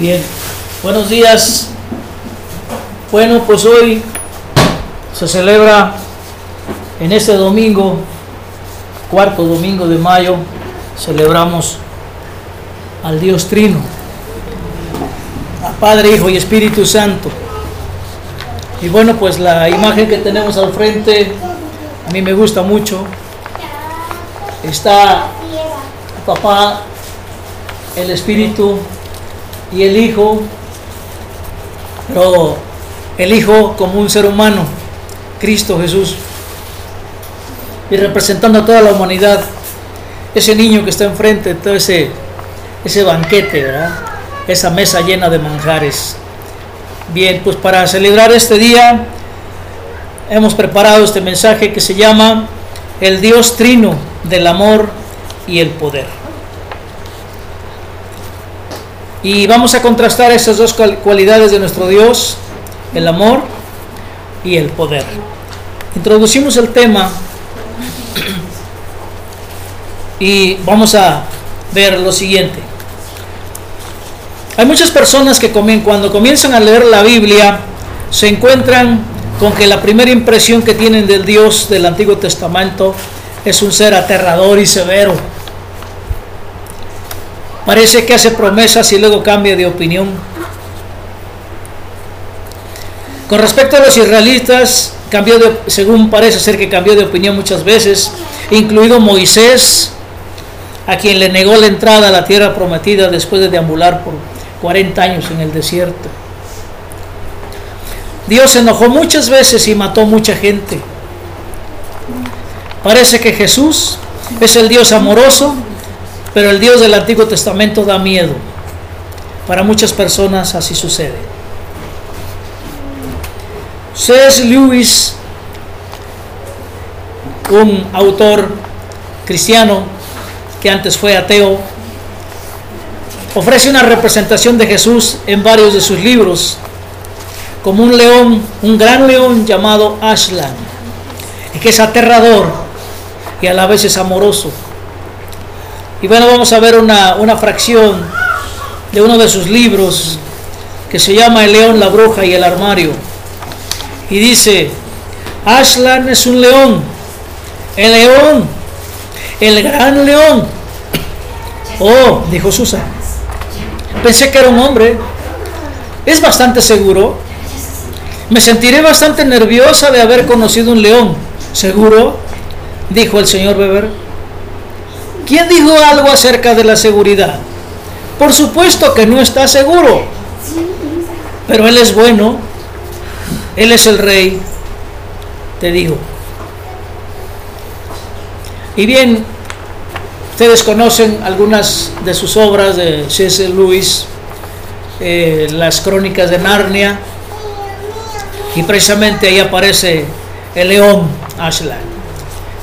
Bien, buenos días. Bueno, pues hoy se celebra en este domingo, cuarto domingo de mayo, celebramos al Dios Trino, a Padre, Hijo y Espíritu Santo. Y bueno, pues la imagen que tenemos al frente a mí me gusta mucho. Está papá, el Espíritu y el Hijo, pero el Hijo como un ser humano, Cristo Jesús, y representando a toda la humanidad, ese niño que está enfrente, todo ese, ese banquete, ¿verdad? esa mesa llena de manjares. Bien, pues para celebrar este día hemos preparado este mensaje que se llama El Dios Trino del Amor y el Poder. Y vamos a contrastar estas dos cualidades de nuestro Dios, el amor y el poder. Introducimos el tema y vamos a ver lo siguiente. Hay muchas personas que cuando comienzan a leer la Biblia se encuentran con que la primera impresión que tienen del Dios del Antiguo Testamento es un ser aterrador y severo Parece que hace promesas y luego cambia de opinión. Con respecto a los israelitas, cambió de, según parece ser que cambió de opinión muchas veces, incluido Moisés, a quien le negó la entrada a la tierra prometida después de deambular por 40 años en el desierto. Dios se enojó muchas veces y mató mucha gente. Parece que Jesús es el Dios amoroso pero el Dios del Antiguo Testamento da miedo. Para muchas personas así sucede. C.S. Lewis, un autor cristiano que antes fue ateo, ofrece una representación de Jesús en varios de sus libros, como un león, un gran león llamado Ashland, que es aterrador y a la vez es amoroso y bueno, vamos a ver una, una fracción de uno de sus libros que se llama El león, la bruja y el armario. Y dice, Ashlan es un león, el león, el gran león. Oh, dijo Susan, pensé que era un hombre. Es bastante seguro. Me sentiré bastante nerviosa de haber conocido un león. ¿Seguro? Dijo el señor Weber. ¿Quién dijo algo acerca de la seguridad? Por supuesto que no está seguro, pero Él es bueno, Él es el rey, te digo. Y bien, ustedes conocen algunas de sus obras de C.S. Lewis, eh, las crónicas de Narnia, y precisamente ahí aparece el león Ashland.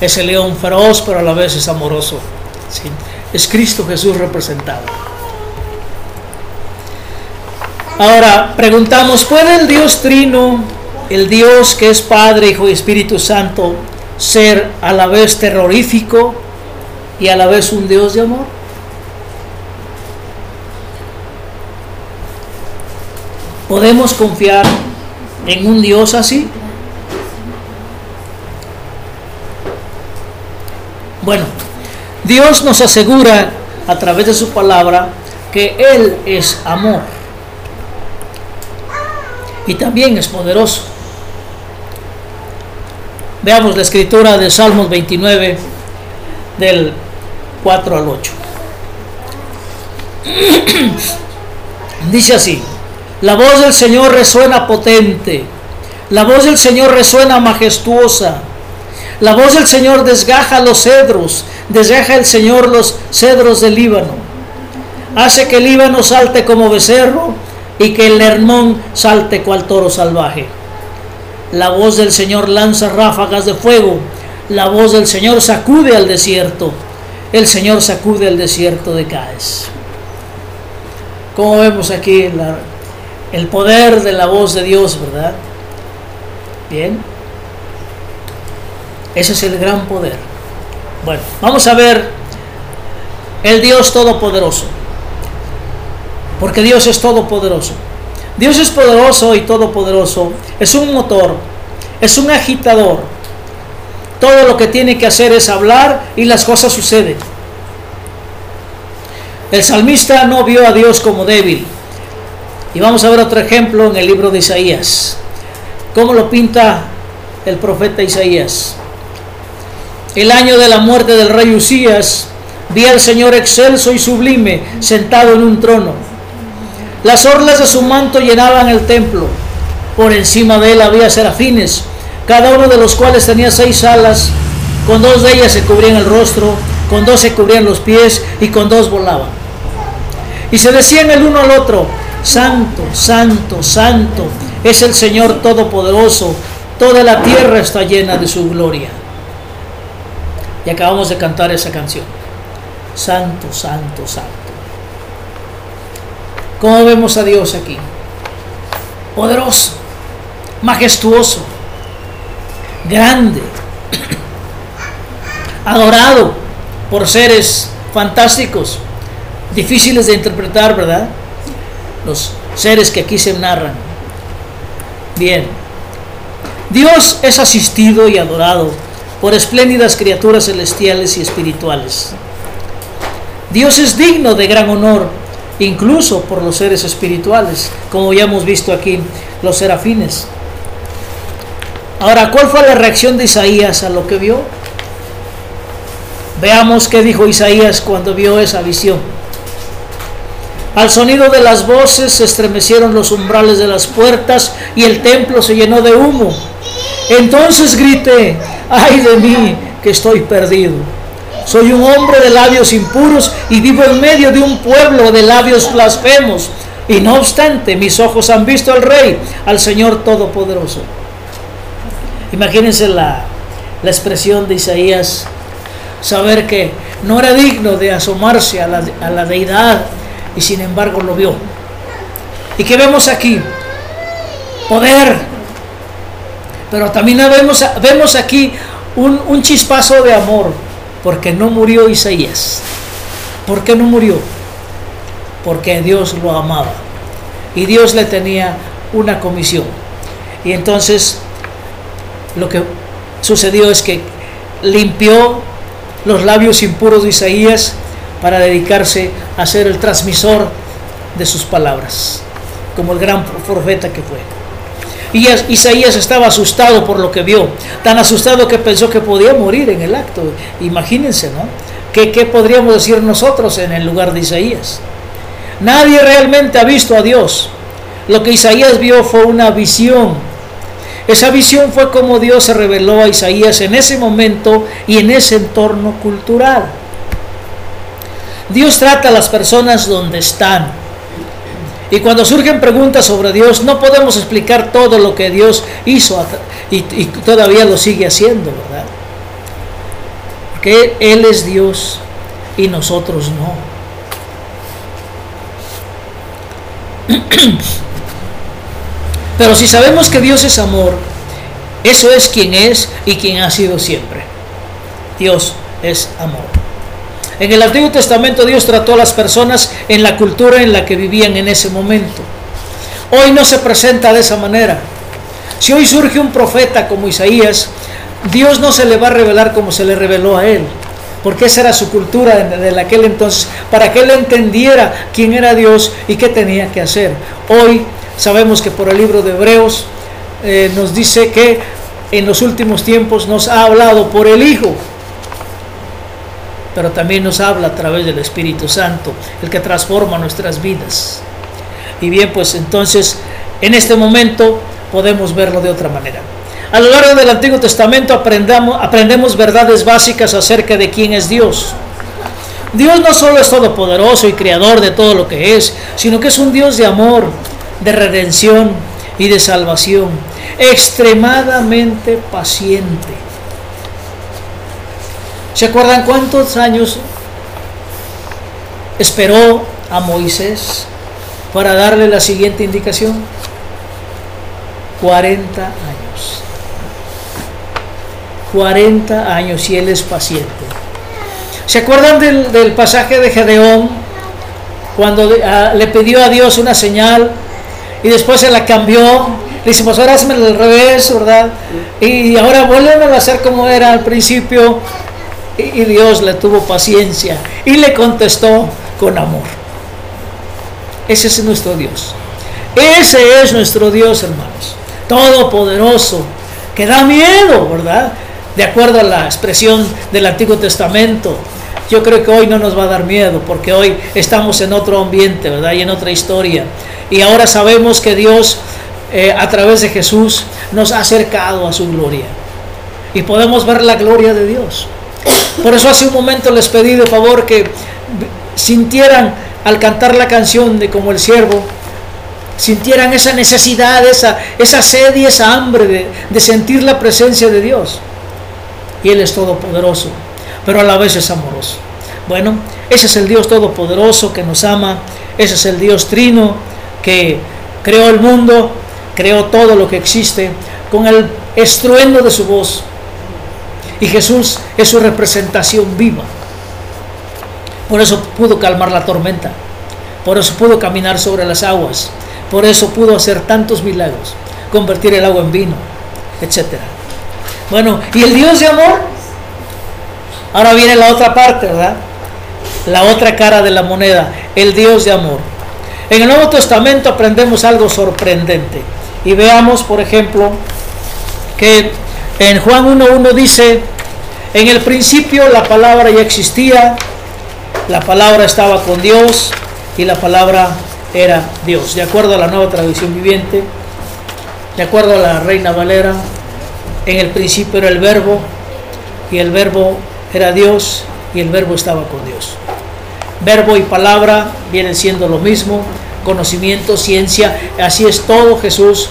Es el león feroz, pero a la vez es amoroso. Es Cristo Jesús representado. Ahora, preguntamos, ¿puede el Dios Trino, el Dios que es Padre, Hijo y Espíritu Santo, ser a la vez terrorífico y a la vez un Dios de amor? ¿Podemos confiar en un Dios así? Bueno, Dios nos asegura a través de su palabra que Él es amor y también es poderoso. Veamos la escritura de Salmos 29 del 4 al 8. Dice así, la voz del Señor resuena potente, la voz del Señor resuena majestuosa, la voz del Señor desgaja los cedros, desgaja el Señor los cedros del Líbano. Hace que el Líbano salte como becerro y que el Hermón salte cual toro salvaje. La voz del Señor lanza ráfagas de fuego. La voz del Señor sacude al desierto. El Señor sacude al desierto de Cáez. Como vemos aquí el poder de la voz de Dios, ¿verdad? Bien. Ese es el gran poder. Bueno, vamos a ver el Dios Todopoderoso. Porque Dios es todopoderoso. Dios es poderoso y todopoderoso. Es un motor, es un agitador. Todo lo que tiene que hacer es hablar y las cosas suceden. El salmista no vio a Dios como débil. Y vamos a ver otro ejemplo en el libro de Isaías. ¿Cómo lo pinta el profeta Isaías? El año de la muerte del rey Usías, vi al Señor excelso y sublime, sentado en un trono. Las orlas de su manto llenaban el templo. Por encima de él había serafines, cada uno de los cuales tenía seis alas. Con dos de ellas se cubrían el rostro, con dos se cubrían los pies y con dos volaban. Y se decían el uno al otro, Santo, Santo, Santo, es el Señor Todopoderoso, toda la tierra está llena de su gloria. Y acabamos de cantar esa canción. Santo, Santo, Santo. ¿Cómo vemos a Dios aquí? Poderoso, majestuoso, grande, adorado por seres fantásticos, difíciles de interpretar, ¿verdad? Los seres que aquí se narran. Bien, Dios es asistido y adorado por espléndidas criaturas celestiales y espirituales. Dios es digno de gran honor, incluso por los seres espirituales, como ya hemos visto aquí los serafines. Ahora, ¿cuál fue la reacción de Isaías a lo que vio? Veamos qué dijo Isaías cuando vio esa visión. Al sonido de las voces se estremecieron los umbrales de las puertas y el templo se llenó de humo. Entonces grité, ay de mí que estoy perdido. Soy un hombre de labios impuros y vivo en medio de un pueblo de labios blasfemos. Y no obstante, mis ojos han visto al Rey, al Señor Todopoderoso. Imagínense la, la expresión de Isaías, saber que no era digno de asomarse a la, a la deidad y sin embargo lo vio. ¿Y qué vemos aquí? Poder. Pero también vemos, aquí un, un chispazo de amor, porque no murió Isaías. ¿Por qué no murió? Porque Dios lo amaba. Y Dios le tenía una comisión. Y entonces lo que sucedió es que limpió los labios impuros de Isaías para dedicarse a ser el transmisor de sus palabras, como el gran profeta que fue. Isaías estaba asustado por lo que vio, tan asustado que pensó que podía morir en el acto. Imagínense, ¿no? ¿Qué, ¿Qué podríamos decir nosotros en el lugar de Isaías? Nadie realmente ha visto a Dios. Lo que Isaías vio fue una visión. Esa visión fue como Dios se reveló a Isaías en ese momento y en ese entorno cultural. Dios trata a las personas donde están. Y cuando surgen preguntas sobre Dios, no podemos explicar todo lo que Dios hizo y, todavía lo sigue haciendo, ¿verdad? Porque Él es Dios y nosotros no. Pero si sabemos que Dios es amor, eso es quien es y quien ha sido siempre. Dios es amor. En el Antiguo Testamento Dios trató a las personas en la cultura en la que vivían en ese momento. Hoy no se presenta de esa manera. Si hoy surge un profeta como Isaías, Dios no se le va a revelar como se le reveló a él, porque esa era su cultura de aquel entonces, para que él entendiera quién era Dios y qué tenía que hacer. Hoy sabemos que por el libro de Hebreos eh, nos dice que en los últimos tiempos nos ha hablado por el Hijo pero también nos habla a través del Espíritu Santo, el que transforma nuestras vidas. Y bien, pues entonces, en este momento podemos verlo de otra manera. A lo largo del Antiguo Testamento aprendamos, aprendemos verdades básicas acerca de quién es Dios. Dios no solo es todopoderoso y creador de todo lo que es, sino que es un Dios de amor, de redención y de salvación, extremadamente paciente ¿Se acuerdan cuántos años esperó a Moisés para darle la siguiente indicación? 40 años. 40 años y él es paciente. ¿Se acuerdan del, del pasaje de Gedeón cuando ah, le pidió a Dios una señal y después se la cambió. Le dice, pues ahora hazme al revés, ¿verdad? Y ahora vuelven a hacer como era al principio. Y Dios le tuvo paciencia y le contestó con amor. Ese es nuestro Dios. Ese es nuestro Dios, hermanos. Todopoderoso, que da miedo, ¿verdad? De acuerdo a la expresión del Antiguo Testamento. Yo creo que hoy no nos va a dar miedo, porque hoy estamos en otro ambiente, ¿verdad? Y en otra historia. Y ahora sabemos que Dios, eh, a través de Jesús, nos ha acercado a su gloria. Y podemos ver la gloria de Dios. Por eso hace un momento les pedí de favor que sintieran al cantar la canción de como el siervo, sintieran esa necesidad, esa, esa sed y esa hambre de, de sentir la presencia de Dios. Y Él es todopoderoso, pero a la vez es amoroso. Bueno, ese es el Dios todopoderoso que nos ama, ese es el Dios trino que creó el mundo, creó todo lo que existe, con el estruendo de su voz. Y Jesús es su representación viva. Por eso pudo calmar la tormenta. Por eso pudo caminar sobre las aguas. Por eso pudo hacer tantos milagros, convertir el agua en vino, etc. Bueno, ¿y el Dios de amor? Ahora viene la otra parte, ¿verdad? La otra cara de la moneda, el Dios de amor. En el Nuevo Testamento aprendemos algo sorprendente. Y veamos, por ejemplo, que en Juan 1.1 dice, en el principio la palabra ya existía, la palabra estaba con Dios y la palabra era Dios. De acuerdo a la nueva tradición viviente, de acuerdo a la Reina Valera, en el principio era el verbo y el verbo era Dios y el verbo estaba con Dios. Verbo y palabra vienen siendo lo mismo, conocimiento, ciencia, así es todo Jesús,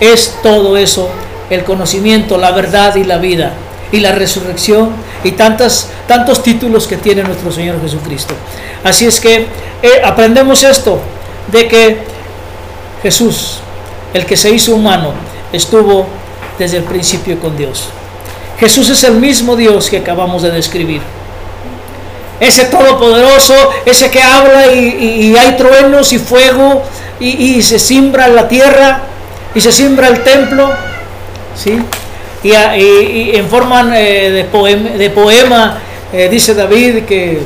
es todo eso, el conocimiento, la verdad y la vida y la resurrección y tantas, tantos títulos que tiene nuestro Señor Jesucristo. Así es que eh, aprendemos esto, de que Jesús, el que se hizo humano, estuvo desde el principio con Dios. Jesús es el mismo Dios que acabamos de describir. Ese todopoderoso, ese que habla y, hay truenos y fuego y, se siembra la tierra y se siembra el templo. ¿Sí? Y, en forma eh, de, poema, eh, dice David que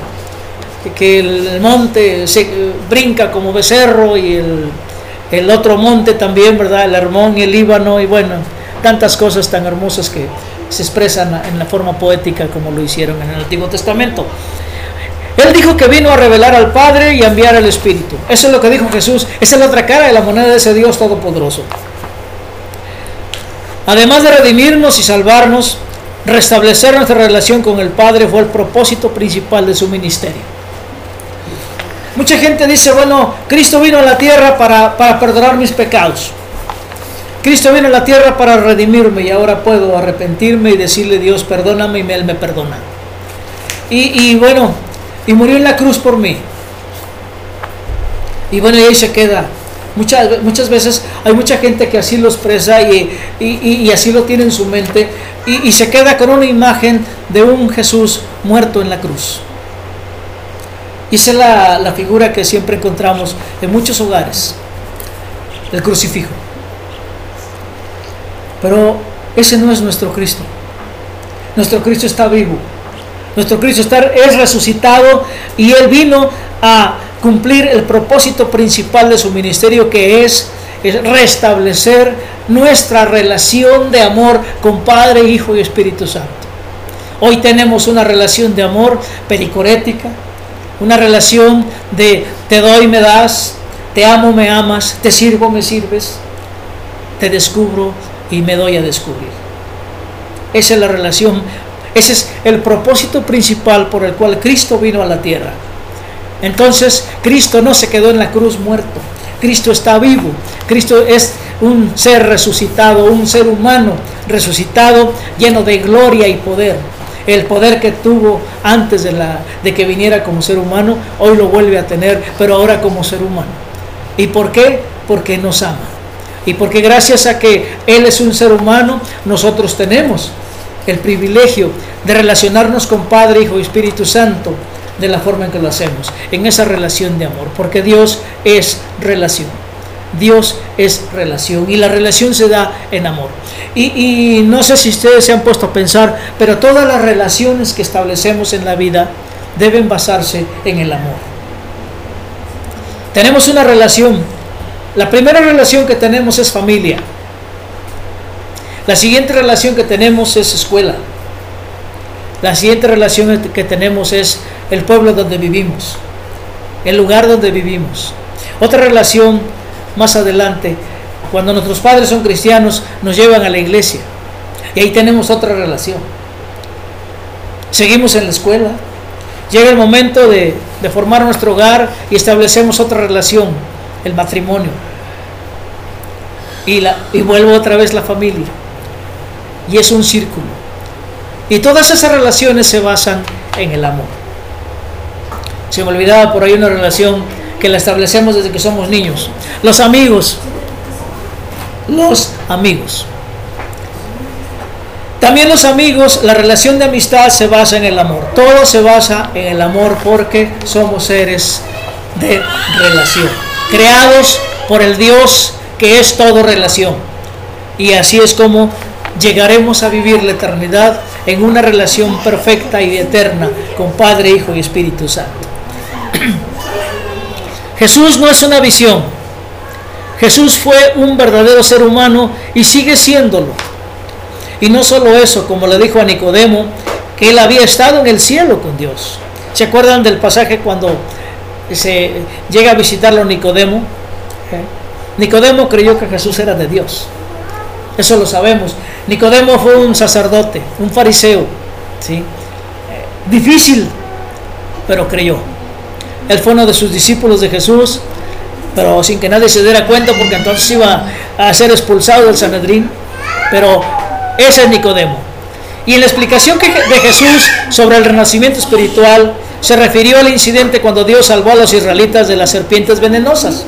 que el monte se brinca como becerro y el, otro monte también, ¿verdad? El Hermón y el Líbano y bueno, tantas cosas tan hermosas que se expresan en la forma poética como lo hicieron en el Antiguo Testamento. Él dijo que vino a revelar al Padre y a enviar al Espíritu. Eso es lo que dijo Jesús. Esa es la otra cara de la moneda de ese Dios todopoderoso. Además de redimirnos y salvarnos, restablecer nuestra relación con el Padre fue el propósito principal de su ministerio. Mucha gente dice, bueno, Cristo vino a la tierra para, perdonar mis pecados. Cristo vino a la tierra para redimirme y ahora puedo arrepentirme y decirle Dios, perdóname y Él me perdona. Y, bueno, y murió en la cruz por mí. Y bueno, y ahí se queda. Muchas, muchas veces hay mucha gente que así lo expresa y, y así lo tiene en su mente y se queda con una imagen de un Jesús muerto en la cruz. Y esa es la, figura que siempre encontramos en muchos hogares, el crucifijo. Pero ese no es nuestro Cristo. Nuestro Cristo está vivo. Nuestro Cristo está, es resucitado y Él vino a cumplir el propósito principal de su ministerio que es, es restablecer nuestra relación de amor con Padre, Hijo y Espíritu Santo. Hoy tenemos una relación de amor pericorética, una relación de te doy, me das, te amo, me amas, te sirvo, me sirves, te descubro y me doy a descubrir. Esa es la relación, ese es el propósito principal por el cual Cristo vino a la tierra. Entonces, Cristo no se quedó en la cruz muerto. Cristo está vivo. Cristo es un ser resucitado, un ser humano resucitado, lleno de gloria y poder el poder que tuvo antes de, la, de que viniera como ser humano, hoy lo vuelve a tener, pero ahora como ser humano. ¿Y por qué? Porque nos ama. Y porque gracias a que Él es un ser humano, nosotros tenemos el privilegio de relacionarnos con Padre, Hijo y Espíritu Santo de la forma en que lo hacemos, en esa relación de amor, porque Dios es relación. Dios es relación y la relación se da en amor. Y, no sé si ustedes se han puesto a pensar, pero todas las relaciones que establecemos en la vida deben basarse en el amor. Tenemos una relación. La primera relación que tenemos es familia. La siguiente relación que tenemos es escuela. La siguiente relación que tenemos es el pueblo donde vivimos, el lugar donde vivimos. Otra relación más adelante, cuando nuestros padres son cristianos, nos llevan a la iglesia. Y ahí tenemos otra relación. Seguimos en la escuela. Llega el momento de, formar nuestro hogar y establecemos otra relación, el matrimonio. Y, la, y vuelvo otra vez la familia. Y es un círculo. Y todas esas relaciones se basan en el amor. Se me olvidaba por ahí una relación que la establecemos desde que somos niños. Los amigos. Los amigos. También los amigos, la relación de amistad se basa en el amor. Todo se basa en el amor porque somos seres de relación. Creados por el Dios que es todo relación. Y así es como llegaremos a vivir la eternidad en una relación perfecta y eterna con Padre, Hijo y Espíritu Santo. Jesús no es una visión. Jesús fue un verdadero ser humano y sigue siéndolo. Y no solo eso, como le dijo a Nicodemo, que él había estado en el cielo con Dios. ¿Se acuerdan del pasaje cuando se llega a visitarlo Nicodemo? ¿Eh? Nicodemo creyó que Jesús era de Dios. Eso lo sabemos. Nicodemo fue un sacerdote, un fariseo. ¿sí? Eh, difícil, pero creyó. Él fue uno de sus discípulos de Jesús, pero sin que nadie se diera cuenta porque entonces iba a ser expulsado del Sanedrín. Pero ese es Nicodemo. Y en la explicación de Jesús sobre el renacimiento espiritual se refirió al incidente cuando Dios salvó a los israelitas de las serpientes venenosas.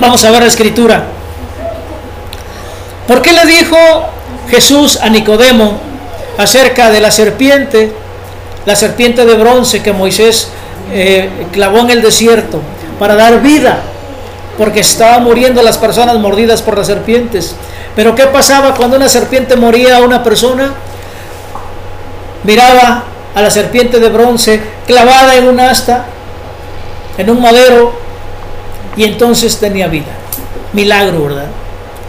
Vamos a ver la escritura. ¿Por qué le dijo Jesús a Nicodemo acerca de la serpiente la serpiente de bronce que Moisés eh, clavó en el desierto para dar vida, porque estaban muriendo las personas mordidas por las serpientes. Pero ¿qué pasaba cuando una serpiente moría a una persona? Miraba a la serpiente de bronce clavada en un asta, en un madero, y entonces tenía vida. Milagro, ¿verdad?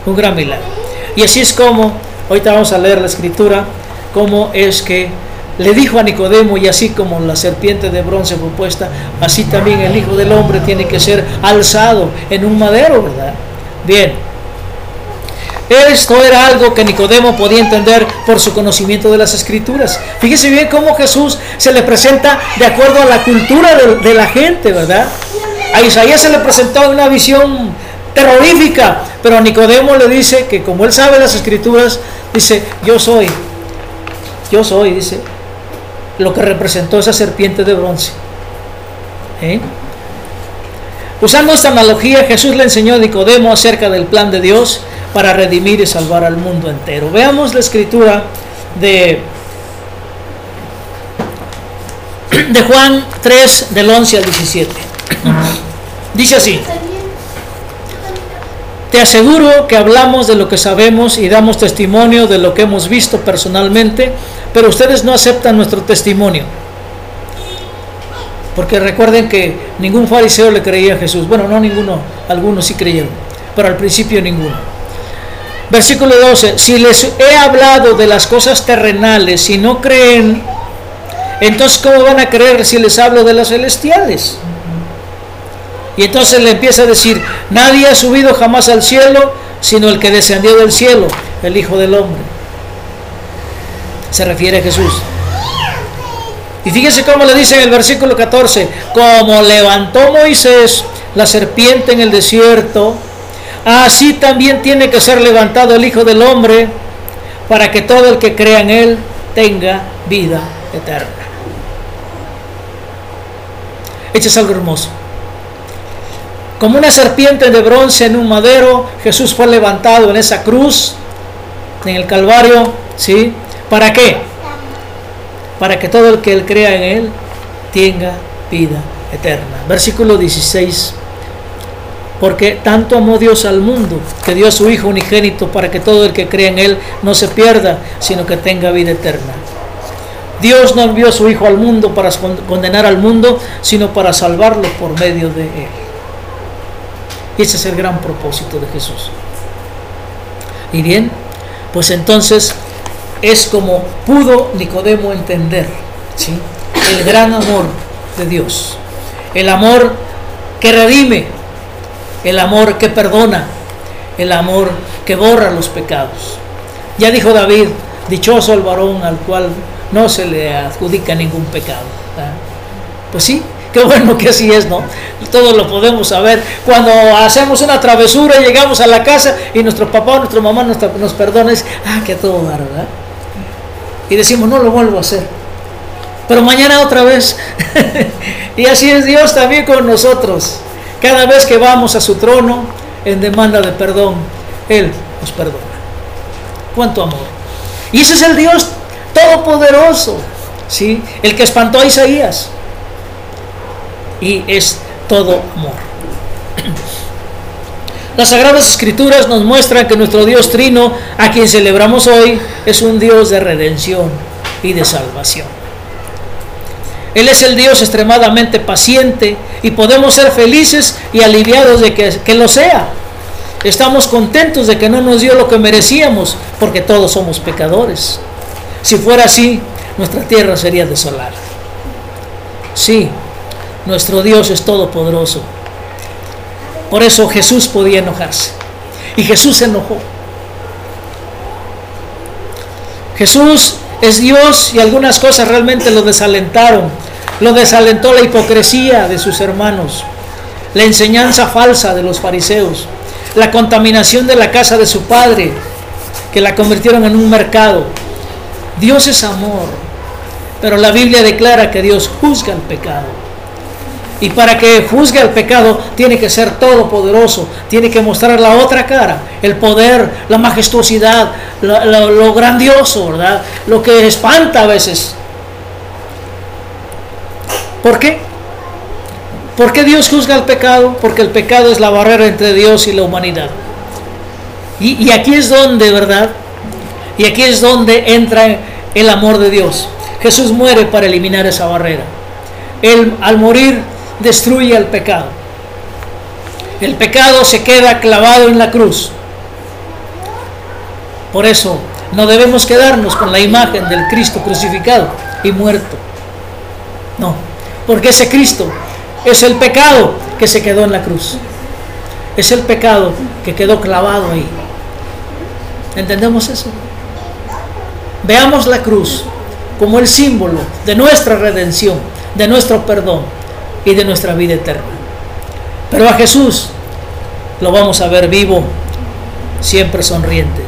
Un gran milagro. Y así es como, ahorita vamos a leer la escritura, cómo es que le dijo a Nicodemo, y así como la serpiente de bronce fue puesta, así también el Hijo del Hombre tiene que ser alzado en un madero, ¿verdad? Bien. Esto era algo que Nicodemo podía entender por su conocimiento de las escrituras. Fíjese bien cómo Jesús se le presenta de acuerdo a la cultura de, la gente, ¿verdad? A Isaías se le presentó una visión terrorífica, pero Nicodemo le dice que como él sabe las escrituras, dice, yo soy, yo soy, dice, lo que representó esa serpiente de bronce. ¿Eh? Usando esta analogía, Jesús le enseñó a Nicodemo acerca del plan de Dios para redimir y salvar al mundo entero. Veamos la escritura de, de Juan 3, del 11 al 17. Dice así. Te aseguro que hablamos de lo que sabemos y damos testimonio de lo que hemos visto personalmente, pero ustedes no aceptan nuestro testimonio. Porque recuerden que ningún fariseo le creía a Jesús. Bueno, no ninguno, algunos sí creyeron, pero al principio ninguno. Versículo 12, si les he hablado de las cosas terrenales y no creen, entonces ¿cómo van a creer si les hablo de las celestiales? Y entonces le empieza a decir, nadie ha subido jamás al cielo, sino el que descendió del cielo, el Hijo del Hombre. Se refiere a Jesús. Y fíjese cómo le dice en el versículo 14, como levantó Moisés la serpiente en el desierto, así también tiene que ser levantado el Hijo del Hombre, para que todo el que crea en él tenga vida eterna. Esto es algo hermoso. Como una serpiente de bronce en un madero, Jesús fue levantado en esa cruz, en el Calvario, ¿sí? ¿Para qué? para que todo el que él crea en él tenga vida eterna. Versículo 16. Porque tanto amó Dios al mundo, que dio a su Hijo unigénito para que todo el que crea en Él no se pierda, sino que tenga vida eterna. Dios no envió a su Hijo al mundo para condenar al mundo, sino para salvarlo por medio de Él. Ese es el gran propósito de Jesús. Y bien, pues entonces es como pudo Nicodemo entender ¿sí? el gran amor de Dios. El amor que redime, el amor que perdona, el amor que borra los pecados. Ya dijo David, dichoso el varón al cual no se le adjudica ningún pecado. Pues sí, qué bueno que así es, ¿no? Todo lo podemos saber. Cuando hacemos una travesura, llegamos a la casa y nuestro papá o nuestra mamá nos, perdona, es, ah, que todo ¿verdad? Y decimos, no lo vuelvo a hacer. Pero mañana otra vez. y así es Dios también con nosotros. Cada vez que vamos a su trono en demanda de perdón, Él nos perdona. Cuánto amor. Y ese es el Dios todopoderoso, ¿sí? El que espantó a Isaías. Y es todo amor. Las Sagradas Escrituras nos muestran que nuestro Dios Trino, a quien celebramos hoy, es un Dios de redención y de salvación. Él es el Dios extremadamente paciente y podemos ser felices y aliviados de que, que, lo sea. Estamos contentos de que no nos dio lo que merecíamos porque todos somos pecadores. Si fuera así, nuestra tierra sería desolada. Sí, nuestro Dios es todopoderoso. Por eso Jesús podía enojarse. Y Jesús se enojó. Jesús es Dios y algunas cosas realmente lo desalentaron. Lo desalentó la hipocresía de sus hermanos, la enseñanza falsa de los fariseos, la contaminación de la casa de su padre, que la convirtieron en un mercado. Dios es amor, pero la Biblia declara que Dios juzga el pecado. Y para que juzgue el pecado tiene que ser todopoderoso, tiene que mostrar la otra cara, el poder, la majestuosidad, lo, grandioso, ¿verdad? Lo que espanta a veces. ¿Por qué? ¿Por qué Dios juzga el pecado? Porque el pecado es la barrera entre Dios y la humanidad. Y, y aquí es donde, ¿verdad? Y aquí es donde entra el amor de Dios. Jesús muere para eliminar esa barrera. Él al morir destruye el pecado. El pecado se queda clavado en la cruz. Por eso no debemos quedarnos con la imagen del Cristo crucificado y muerto. No, porque ese Cristo es el pecado que se quedó en la cruz. Es el pecado que quedó clavado ahí. ¿Entendemos eso? Veamos la cruz como el símbolo de nuestra redención, de nuestro perdón y de nuestra vida eterna. Pero a Jesús lo vamos a ver vivo, siempre sonriente.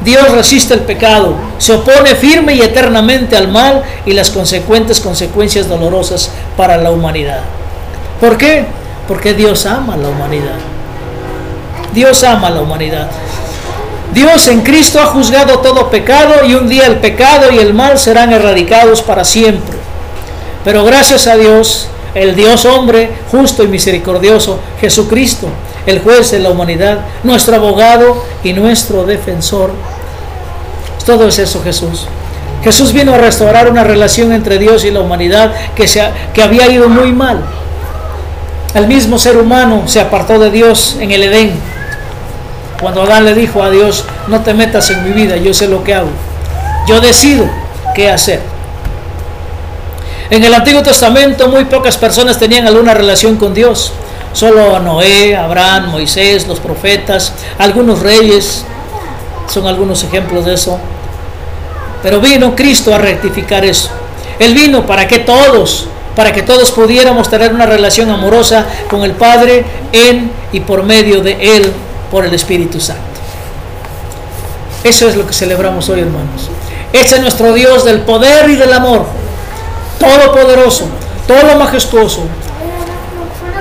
Dios resiste el pecado, se opone firme y eternamente al mal y las consecuentes consecuencias dolorosas para la humanidad. ¿Por qué? Porque Dios ama a la humanidad. Dios ama a la humanidad. Dios en Cristo ha juzgado todo pecado y un día el pecado y el mal serán erradicados para siempre. Pero gracias a Dios, el Dios hombre, justo y misericordioso, Jesucristo, el juez de la humanidad, nuestro abogado y nuestro defensor. Todo es eso Jesús. Jesús vino a restaurar una relación entre Dios y la humanidad que, se, que había ido muy mal. El mismo ser humano se apartó de Dios en el Edén. Cuando Adán le dijo a Dios, no te metas en mi vida, yo sé lo que hago. Yo decido qué hacer. En el Antiguo Testamento muy pocas personas tenían alguna relación con Dios. Solo Noé, Abraham, Moisés, los profetas, algunos reyes, son algunos ejemplos de eso. Pero vino Cristo a rectificar eso. Él vino para que todos, para que todos pudiéramos tener una relación amorosa con el Padre en y por medio de Él, por el Espíritu Santo. Eso es lo que celebramos hoy, hermanos. Ese es nuestro Dios del poder y del amor todopoderoso, todo majestuoso,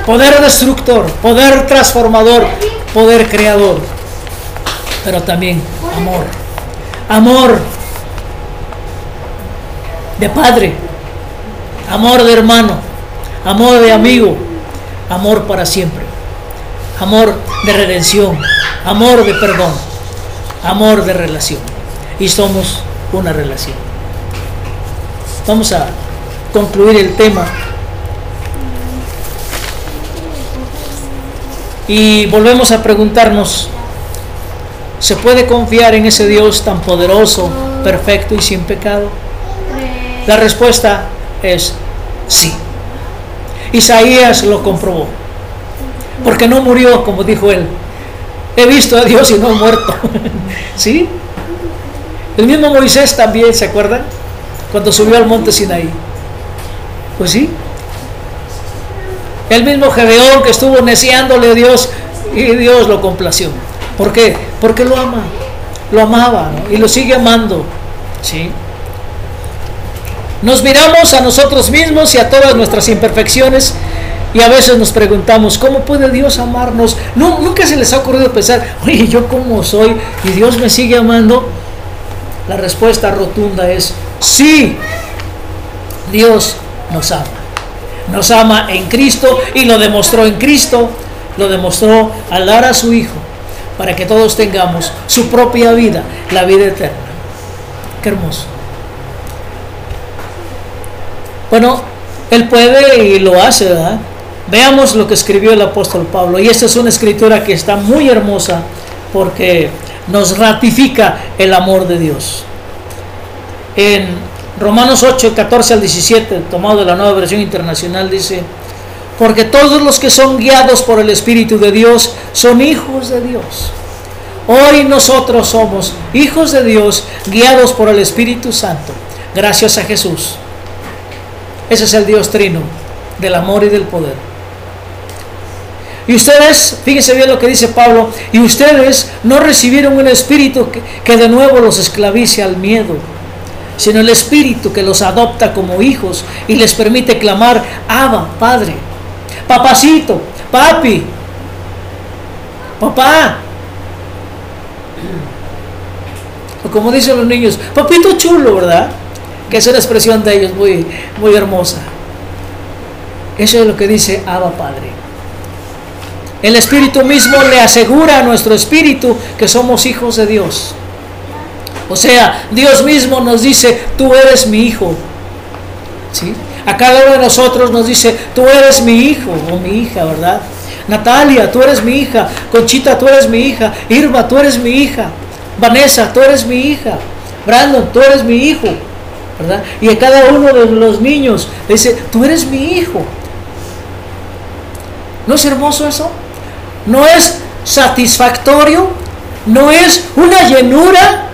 poder destructor, poder transformador, poder creador, pero también amor. Amor de padre, amor de hermano, amor de amigo, amor para siempre, amor de redención, amor de perdón, amor de relación. Y somos una relación. Vamos a concluir el tema. Y volvemos a preguntarnos, ¿se puede confiar en ese Dios tan poderoso, perfecto y sin pecado? La respuesta es sí. Isaías lo comprobó, porque no murió, como dijo él. He visto a Dios y no he muerto. ¿Sí? El mismo Moisés también, ¿se acuerdan? Cuando subió al monte Sinaí. Pues sí. El mismo Gedeón que estuvo neciándole a Dios y Dios lo complació. ¿Por qué? Porque lo ama. Lo amaba y lo sigue amando. ¿Sí? Nos miramos a nosotros mismos y a todas nuestras imperfecciones y a veces nos preguntamos, ¿cómo puede Dios amarnos? No, nunca se les ha ocurrido pensar, oye, ¿yo cómo soy? ¿Y Dios me sigue amando? La respuesta rotunda es, sí, Dios nos ama. Nos ama en Cristo y lo demostró en Cristo, lo demostró al dar a su Hijo para que todos tengamos su propia vida, la vida eterna. Qué hermoso. Bueno, Él puede y lo hace, ¿verdad? Veamos lo que escribió el apóstol Pablo. Y esta es una escritura que está muy hermosa porque nos ratifica el amor de Dios. En Romanos 8, 14 al 17, tomado de la nueva versión internacional, dice, porque todos los que son guiados por el Espíritu de Dios son hijos de Dios. Hoy nosotros somos hijos de Dios guiados por el Espíritu Santo, gracias a Jesús. Ese es el Dios trino del amor y del poder. Y ustedes, fíjense bien lo que dice Pablo, y ustedes no recibieron un espíritu que, que de nuevo los esclavice al miedo sino el Espíritu que los adopta como hijos y les permite clamar, Abba, Padre, papacito, papi, papá. O como dicen los niños, papito chulo, ¿verdad? Que es una expresión de ellos muy, muy hermosa. Eso es lo que dice Abba Padre. El Espíritu mismo le asegura a nuestro espíritu que somos hijos de Dios. O sea, Dios mismo nos dice, tú eres mi hijo. ¿Sí? A cada uno de nosotros nos dice, tú eres mi hijo o mi hija, ¿verdad? Natalia, tú eres mi hija. Conchita, tú eres mi hija. Irma, tú eres mi hija. Vanessa, tú eres mi hija. Brandon, tú eres mi hijo. ¿verdad? Y a cada uno de los niños le dice, tú eres mi hijo. ¿No es hermoso eso? ¿No es satisfactorio? ¿No es una llenura?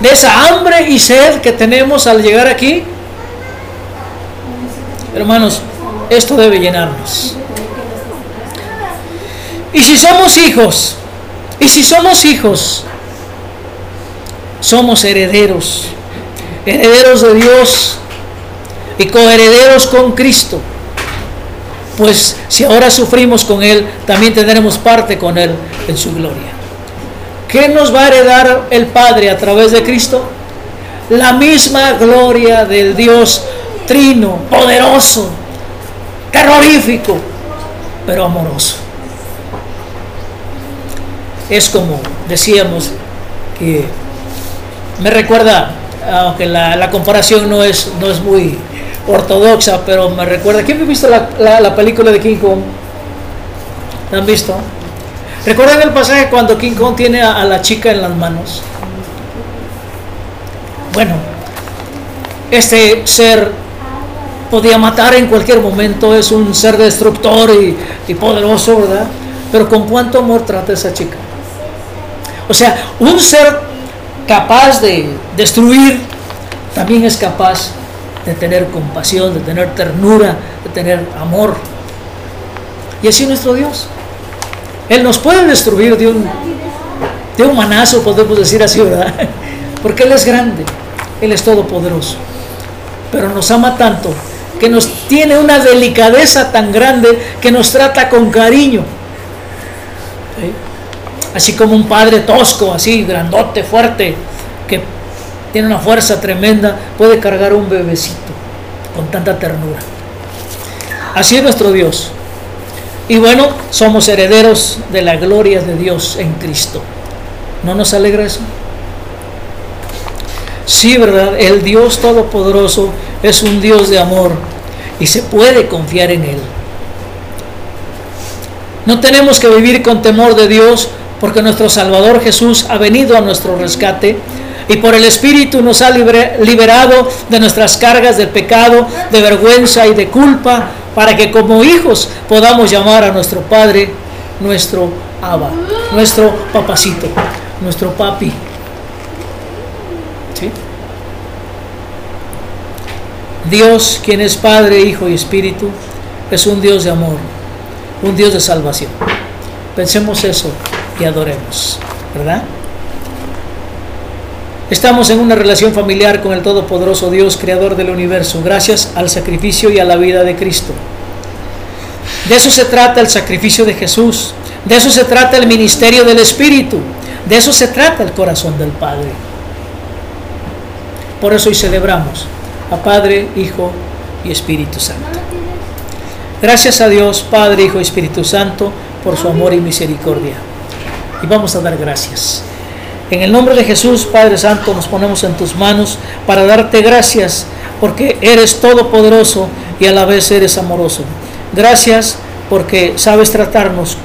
De esa hambre y sed que tenemos al llegar aquí? Hermanos, esto debe llenarnos. Y si somos hijos, y si somos hijos, somos herederos, herederos de Dios y coherederos con Cristo. Pues si ahora sufrimos con Él, también tendremos parte con Él en su gloria. ¿Qué nos va a heredar el Padre a través de Cristo? La misma gloria del Dios trino, poderoso, terrorífico, pero amoroso. Es como decíamos que me recuerda, aunque la, comparación no es, no es muy ortodoxa, pero me recuerda. ¿Quién ha visto la, la película de King Kong? ¿La han visto? ¿Recuerdan el pasaje cuando King Kong tiene a, la chica en las manos? Bueno, este ser podía matar en cualquier momento, es un ser destructor y, y, poderoso, ¿verdad? Pero con cuánto amor trata esa chica. O sea, un ser capaz de destruir también es capaz de tener compasión, de tener ternura, de tener amor. Y así nuestro Dios. Él nos puede destruir de un, de un manazo, podemos decir así, ¿verdad? Porque Él es grande, Él es todopoderoso. Pero nos ama tanto que nos tiene una delicadeza tan grande que nos trata con cariño. Así como un padre tosco, así, grandote, fuerte, que tiene una fuerza tremenda, puede cargar un bebecito con tanta ternura. Así es nuestro Dios. Y bueno, somos herederos de la gloria de Dios en Cristo. ¿No nos alegra eso? Sí, ¿verdad? El Dios Todopoderoso es un Dios de amor y se puede confiar en Él. No tenemos que vivir con temor de Dios porque nuestro Salvador Jesús ha venido a nuestro rescate y por el Espíritu nos ha liberado de nuestras cargas de pecado, de vergüenza y de culpa, para que como hijos podamos llamar a nuestro Padre nuestro Abba, nuestro papacito, nuestro papi. Dios, quien es Padre, Hijo y Espíritu, es un Dios de amor, un Dios de salvación. Pensemos eso y adoremos, ¿verdad? Estamos en una relación familiar con el Todopoderoso Dios, Creador del universo, gracias al sacrificio y a la vida de Cristo. De eso se trata el sacrificio de Jesús, de eso se trata el ministerio del Espíritu, de eso se trata el corazón del Padre. Por eso hoy celebramos a Padre, Hijo y Espíritu Santo. Gracias a Dios, Padre, Hijo y Espíritu Santo, por su amor y misericordia. Y vamos a dar gracias. En el nombre de Jesús, Padre Santo, nos ponemos en tus manos para darte gracias porque eres todopoderoso y a la vez eres amoroso. Gracias porque sabes tratarnos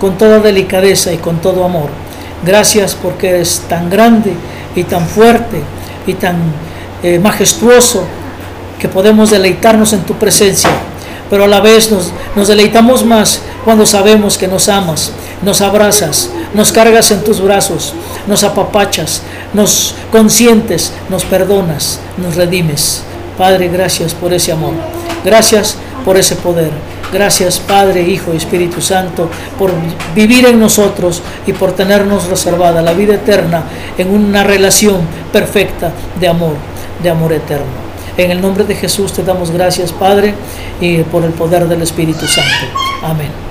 con toda delicadeza y con todo amor. Gracias porque eres tan grande y tan fuerte y tan eh, majestuoso que podemos deleitarnos en tu presencia, pero a la vez nos, nos deleitamos más cuando sabemos que nos amas, nos abrazas, nos cargas en tus brazos, nos apapachas, nos consientes, nos perdonas, nos redimes. Padre, gracias por ese amor. Gracias por ese poder. Gracias Padre, Hijo y Espíritu Santo por vivir en nosotros y por tenernos reservada la vida eterna en una relación perfecta de amor de amor eterno. En el nombre de Jesús te damos gracias, Padre, y por el poder del Espíritu Santo. Amén.